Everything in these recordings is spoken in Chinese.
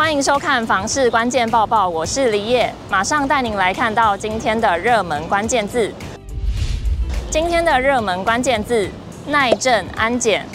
欢迎收看《房市关键报报》，我是李野，马上带您来看到今天的热门关键字。今天的热门关键字：耐震安检。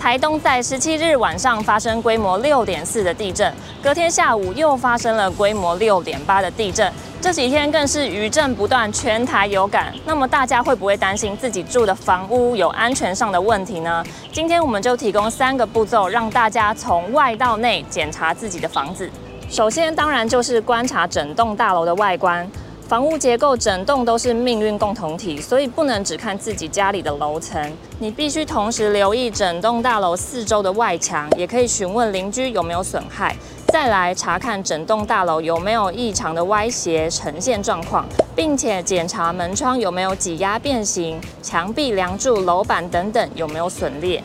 台东在十七日晚上发生规模六点四的地震，隔天下午又发生了规模六点八的地震，这几天更是余震不断，全台有感。那么大家会不会担心自己住的房屋有安全上的问题呢？今天我们就提供三个步骤，让大家从外到内检查自己的房子。首先，当然就是观察整栋大楼的外观。房屋结构整栋都是命运共同体，所以不能只看自己家里的楼层，你必须同时留意整栋大楼四周的外墙，也可以询问邻居有没有损害。再来查看整栋大楼有没有异常的歪斜呈现状况，并且检查门窗有没有挤压变形，墙壁、梁柱、楼板等等有没有损裂。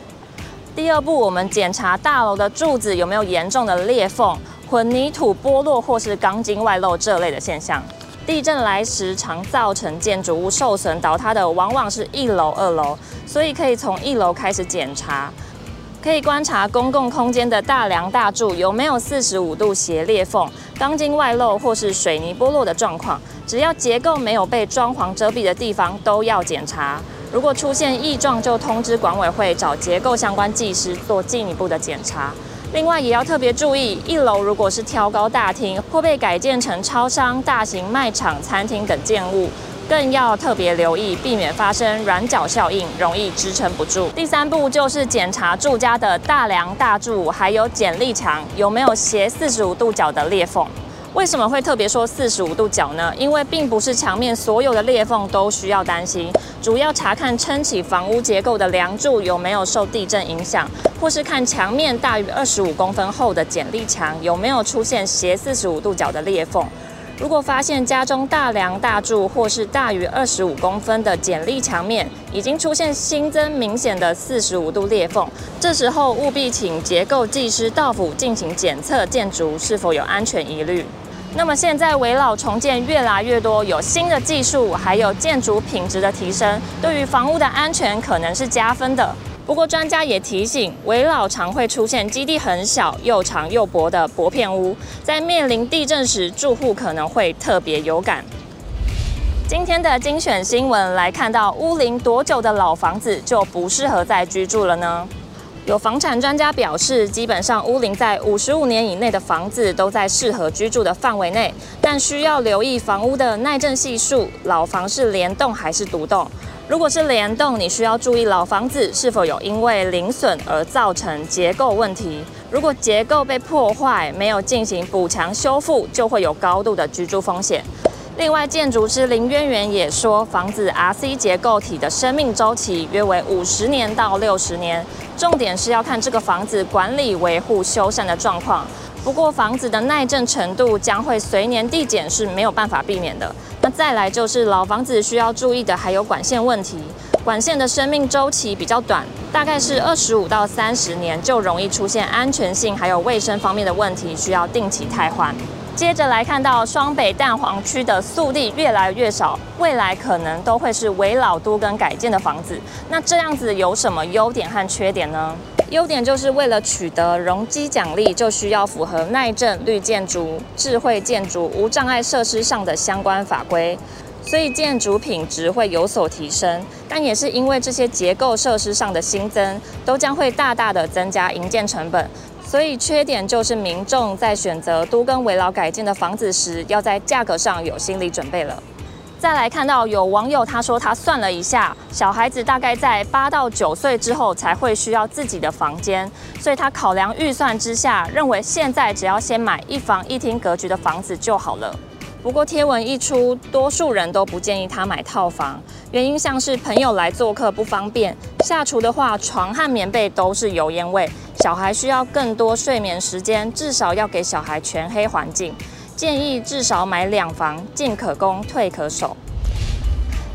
第二步，我们检查大楼的柱子有没有严重的裂缝、混凝土剥落或是钢筋外露这类的现象。地震来时，常造成建筑物受损倒塌的，往往是一楼、二楼，所以可以从一楼开始检查。可以观察公共空间的大梁大柱有没有四十五度斜裂缝、钢筋外露或是水泥剥落的状况。只要结构没有被装潢遮蔽的地方，都要检查。如果出现异状，就通知管委会找结构相关技师做进一步的检查。另外也要特别注意，一楼如果是挑高大厅或被改建成超商、大型卖场、餐厅等建物，更要特别留意，避免发生软脚效应，容易支撑不住。第三步就是检查住家的大梁、大柱，还有剪力墙有没有斜四十五度角的裂缝。为什么会特别说四十五度角呢？因为并不是墙面所有的裂缝都需要担心，主要查看撑起房屋结构的梁柱有没有受地震影响，或是看墙面大于二十五公分厚的剪力墙有没有出现斜四十五度角的裂缝。如果发现家中大梁、大柱或是大于二十五公分的剪力墙面已经出现新增明显的四十五度裂缝，这时候务必请结构技师到府进行检测，建筑是否有安全疑虑。那么现在围老重建越来越多，有新的技术，还有建筑品质的提升，对于房屋的安全可能是加分的。不过专家也提醒，围老常会出现基地很小、又长又薄的薄片屋，在面临地震时，住户可能会特别有感。今天的精选新闻来看到，屋龄多久的老房子就不适合再居住了呢？有房产专家表示，基本上屋龄在五十五年以内的房子都在适合居住的范围内，但需要留意房屋的耐震系数，老房是联动还是独栋。如果是联动，你需要注意老房子是否有因为零损而造成结构问题。如果结构被破坏，没有进行补强修复，就会有高度的居住风险。另外，建筑师林渊源也说，房子 RC 结构体的生命周期约为五十年到六十年，重点是要看这个房子管理、维护、修缮的状况。不过，房子的耐震程度将会随年递减，是没有办法避免的。那再来就是老房子需要注意的还有管线问题，管线的生命周期比较短，大概是二十五到三十年，就容易出现安全性还有卫生方面的问题，需要定期汰换。接着来看到双北蛋黄区的速地越来越少，未来可能都会是维老都跟改建的房子。那这样子有什么优点和缺点呢？优点就是为了取得容积奖励，就需要符合耐震、绿建筑、智慧建筑、无障碍设施上的相关法规，所以建筑品质会有所提升。但也是因为这些结构设施上的新增，都将会大大的增加营建成本。所以缺点就是民众在选择都更危老改建的房子时，要在价格上有心理准备了。再来看到有网友他说他算了一下，小孩子大概在八到九岁之后才会需要自己的房间，所以他考量预算之下，认为现在只要先买一房一厅格局的房子就好了。不过贴文一出，多数人都不建议他买套房，原因像是朋友来做客不方便，下厨的话床和棉被都是油烟味。小孩需要更多睡眠时间，至少要给小孩全黑环境。建议至少买两房，进可攻，退可守。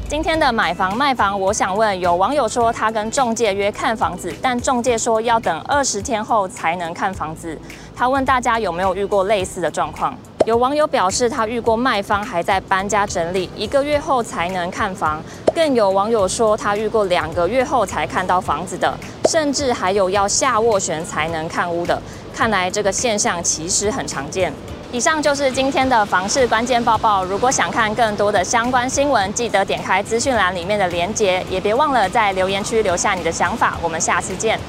今天的买房卖房，我想问，有网友说他跟中介约看房子，但中介说要等二十天后才能看房子。他问大家有没有遇过类似的状况？有网友表示他遇过卖方还在搬家整理，一个月后才能看房。更有网友说他遇过两个月后才看到房子的。甚至还有要下斡旋才能看屋的，看来这个现象其实很常见。以上就是今天的房市关键报报。如果想看更多的相关新闻，记得点开资讯栏里面的连结，也别忘了在留言区留下你的想法。我们下次见。